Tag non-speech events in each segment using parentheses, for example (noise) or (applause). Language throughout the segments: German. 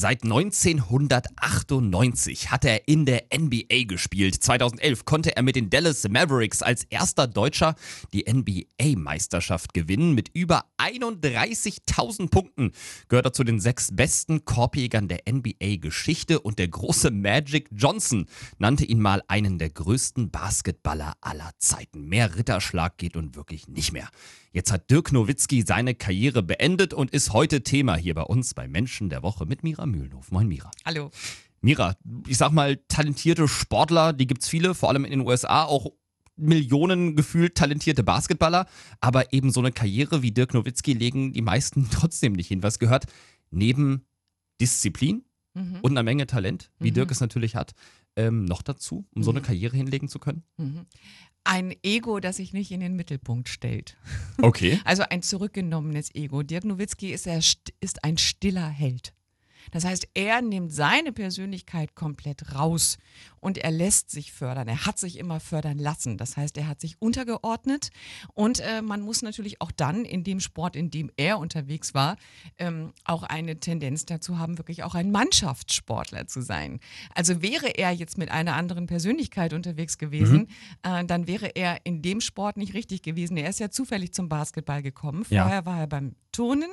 Seit 1998 hat er in der NBA gespielt. 2011 konnte er mit den Dallas Mavericks als erster Deutscher die NBA-Meisterschaft gewinnen. Mit über 31.000 Punkten gehört er zu den sechs besten Korbjägern der NBA-Geschichte und der große Magic Johnson nannte ihn mal einen der größten Basketballer aller Zeiten. Mehr Ritterschlag geht und wirklich nicht mehr. Jetzt hat Dirk Nowitzki seine Karriere beendet und ist heute Thema hier bei uns bei Menschen der Woche mit Mira Mühlenhof. Moin Mira. Hallo. Mira, ich sag mal, talentierte Sportler, die gibt's viele, vor allem in den USA, auch Millionen gefühlt talentierte Basketballer, aber eben so eine Karriere wie Dirk Nowitzki legen die meisten (laughs) trotzdem nicht hin. Was gehört neben Disziplin mhm. und einer Menge Talent, wie mhm. Dirk es natürlich hat, ähm, noch dazu, um mhm. so eine mhm. Karriere hinlegen zu können? Mhm ein Ego, das sich nicht in den Mittelpunkt stellt. Okay. (laughs) Also ein zurückgenommenes Ego. Dirk Nowitzki ist, er, ist ein stiller Held. Das heißt, er nimmt seine Persönlichkeit komplett raus und er lässt sich fördern. Er hat sich immer fördern lassen. Das heißt, er hat sich untergeordnet und äh, man muss natürlich auch dann in dem Sport, in dem er unterwegs war, ähm, auch eine Tendenz dazu haben, wirklich auch ein Mannschaftssportler zu sein. Also wäre er jetzt mit einer anderen Persönlichkeit unterwegs gewesen, mhm. äh, dann wäre er in dem Sport nicht richtig gewesen. Er ist ja zufällig zum Basketball gekommen. Vorher ja. war er beim Turnen.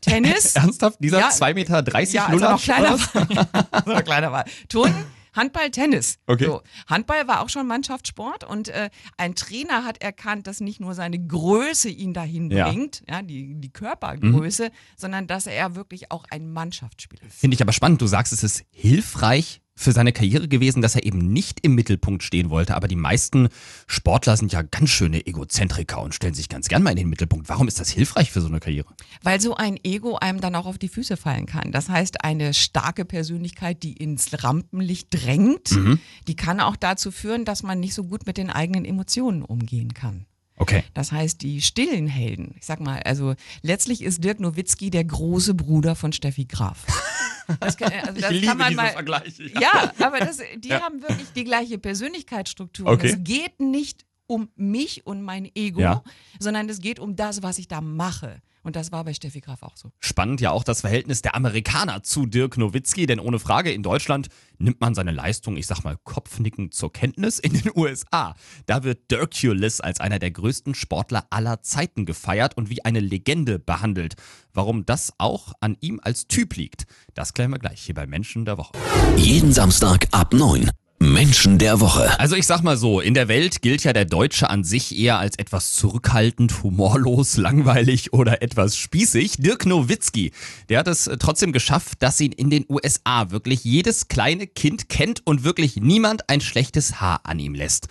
Tennis. (laughs) Ernsthaft? Dieser ja, 2,30 Meter ja, also noch kleiner war. noch kleiner war. Turnen. Handball, Tennis. Okay. So, Handball war auch schon Mannschaftssport und äh, ein Trainer hat erkannt, dass nicht nur seine Größe ihn dahin bringt, ja, die, die Körpergröße, mhm. sondern dass er wirklich auch ein Mannschaftsspieler ist. Finde ich aber spannend. Du sagst, es ist hilfreich, für seine Karriere gewesen, dass er eben nicht im Mittelpunkt stehen wollte. Aber die meisten Sportler sind ja ganz schöne Egozentriker und stellen sich ganz gern mal in den Mittelpunkt. Warum ist das hilfreich für so eine Karriere? Weil so ein Ego einem dann auch auf die Füße fallen kann. Das heißt, eine starke Persönlichkeit, die ins Rampenlicht drängt, mhm. die kann auch dazu führen, dass man nicht so gut mit den eigenen Emotionen umgehen kann. Okay. Das heißt, die stillen Helden. Ich sag mal, also letztlich ist Dirk Nowitzki der große Bruder von Steffi Graf. (laughs) Das, kann, also das ich liebe diese mal, Vergleiche. Ja, ja aber das, die ja. haben wirklich die gleiche Persönlichkeitsstruktur. Okay. Es geht nicht um mich und mein Ego, ja. sondern es geht um das, was ich da mache. Und das war bei Steffi Graf auch so. Spannend ja auch das Verhältnis der Amerikaner zu Dirk Nowitzki, denn ohne Frage, in Deutschland nimmt man seine Leistung, ich sag mal, kopfnickend zur Kenntnis. In den (laughs) USA, da wird Dirkulis als einer der größten Sportler aller Zeiten gefeiert und wie eine Legende behandelt. Warum das auch an ihm als Typ liegt, das klären wir gleich hier bei Menschen der Woche. Jeden Samstag ab 9. Menschen der Woche. Also ich sag mal so, in der Welt gilt ja der Deutsche an sich eher als etwas zurückhaltend, humorlos, langweilig oder etwas spießig. Dirk Nowitzki, der hat es trotzdem geschafft, dass ihn in den USA wirklich jedes kleine Kind kennt und wirklich niemand ein schlechtes Haar an ihm lässt.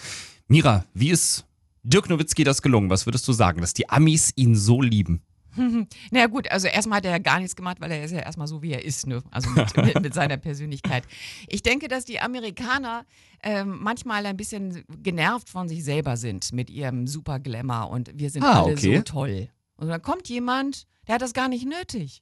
Mira, wie ist Dirk Nowitzki das gelungen? Was würdest du sagen, dass die Amis ihn so lieben? (laughs) naja gut, also erstmal hat er ja gar nichts gemacht, weil er ist ja erstmal so, wie er ist, ne? also mit, mit, mit seiner (laughs) Persönlichkeit. Ich denke, dass die Amerikaner ähm, manchmal ein bisschen genervt von sich selber sind mit ihrem super Glamour und wir sind ah, alle okay. so toll. Und dann kommt jemand, der hat das gar nicht nötig.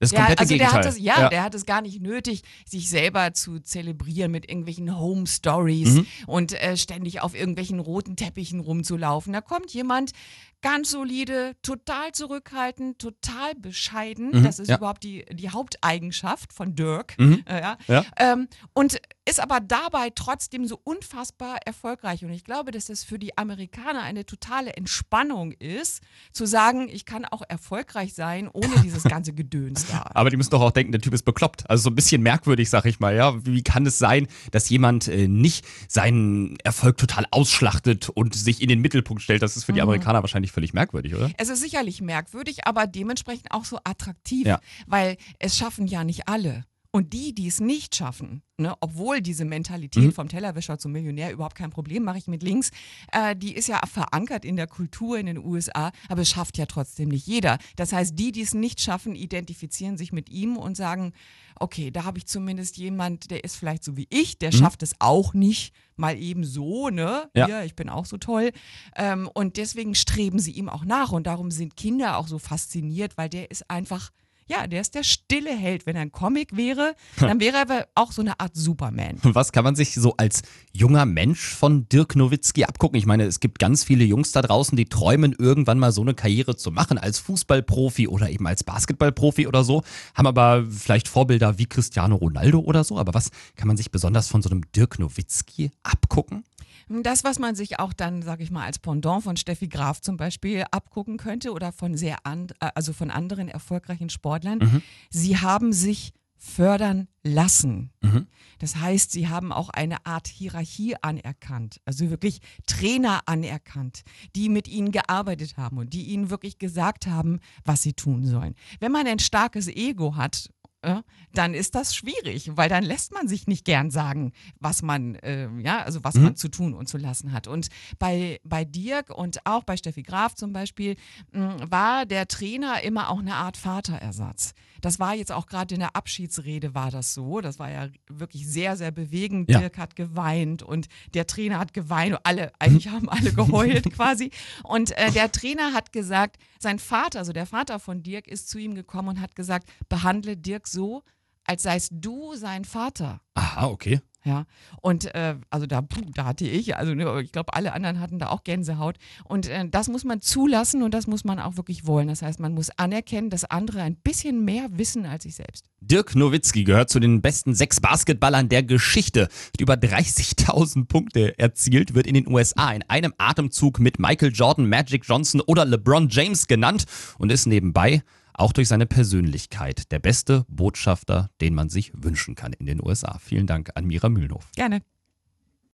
Das komplette also Gegenteil. Der hat das, ja, ja, der hat es gar nicht nötig, sich selber zu zelebrieren mit irgendwelchen Home Stories mhm. und äh, ständig auf irgendwelchen roten Teppichen rumzulaufen. Da kommt jemand, ganz solide, total zurückhaltend, total bescheiden. Mhm, das ist ja. überhaupt die, die Haupteigenschaft von Dirk. Mhm. Äh, ja. ja. Ähm, und ist aber dabei trotzdem so unfassbar erfolgreich. Und ich glaube, dass das für die Amerikaner eine totale Entspannung ist, zu sagen, ich kann auch erfolgreich sein, ohne (laughs) dieses ganze Gedöns da. Aber die müssen doch auch denken, der Typ ist bekloppt. Also so ein bisschen merkwürdig, sag ich mal. Ja, wie kann es sein, dass jemand äh, nicht seinen Erfolg total ausschlachtet und sich in den Mittelpunkt stellt? Das ist für die mhm. Amerikaner wahrscheinlich wahrscheinlich völlig merkwürdig, oder? Es ist sicherlich merkwürdig, aber dementsprechend auch so attraktiv, ja. weil es schaffen ja nicht alle. Und die, die es nicht schaffen, ne, obwohl diese Mentalität mhm. vom Tellerwäscher zum Millionär überhaupt kein Problem, mache ich mit links, äh, die ist ja verankert in der Kultur in den USA, aber es schafft ja trotzdem nicht jeder. Das heißt, die, die es nicht schaffen, identifizieren sich mit ihm und sagen, okay, da habe ich zumindest jemand, der ist vielleicht so wie ich, der mhm. schafft es auch nicht mal eben so, ne? Ja. Hier, ich bin auch so toll. Ähm, und deswegen streben sie ihm auch nach und darum sind Kinder auch so fasziniert, weil der ist einfach ja, der ist der stille Held. Wenn er ein Comic wäre, dann wäre er aber auch so eine Art Superman. (laughs) Was kann man sich so als junger Mensch von Dirk Nowitzki abgucken? Ich meine, es gibt ganz viele Jungs da draußen, die träumen, irgendwann mal so eine Karriere zu machen als Fußballprofi oder eben als Basketballprofi oder so, haben aber vielleicht Vorbilder wie Cristiano Ronaldo oder so. Aber was kann man sich besonders von so einem Dirk Nowitzki abgucken? Das, was man sich auch dann, sage ich mal, als Pendant von Steffi Graf zum Beispiel abgucken könnte oder von sehr and, also von anderen erfolgreichen Sportlern, mhm. sie haben sich fördern lassen. Mhm. Das heißt, sie haben auch eine Art Hierarchie anerkannt, also wirklich Trainer anerkannt, die mit ihnen gearbeitet haben und die ihnen wirklich gesagt haben, was sie tun sollen. Wenn man ein starkes Ego hat dann ist das schwierig, weil dann lässt man sich nicht gern sagen, was man, äh, ja, also was mhm. man zu tun und zu lassen hat. Und bei, bei Dirk und auch bei Steffi Graf zum Beispiel mh, hm, war der Trainer immer auch eine Art Vaterersatz. Das war jetzt auch gerade in der Abschiedsrede war das so. Das war ja wirklich sehr, sehr bewegend. Ja. Dirk hat geweint und der Trainer hat geweint. Alle, eigentlich haben alle geheult (laughs) quasi. Und äh, der Trainer hat gesagt, sein Vater, also der Vater von Dirk, ist zu ihm gekommen und hat gesagt, behandle Dirk so, als seist du sein Vater. Aha, okay. Ja, und äh, also da, da hatte ich, also ne, ich glaube, alle anderen hatten da auch Gänsehaut. Und äh, das muss man zulassen und das muss man auch wirklich wollen. Das heißt, man muss anerkennen, dass andere ein bisschen mehr wissen als ich selbst. Dirk Nowitzki gehört zu den besten sechs Basketballern der Geschichte. Hat über 30.000 Punkte erzielt, wird in den USA in einem Atemzug mit Michael Jordan, Magic Johnson oder LeBron James genannt und ist nebenbei auch durch seine Persönlichkeit der beste Botschafter, den man sich wünschen kann in den USA. Vielen Dank an Mira Mühlenhof. Gerne.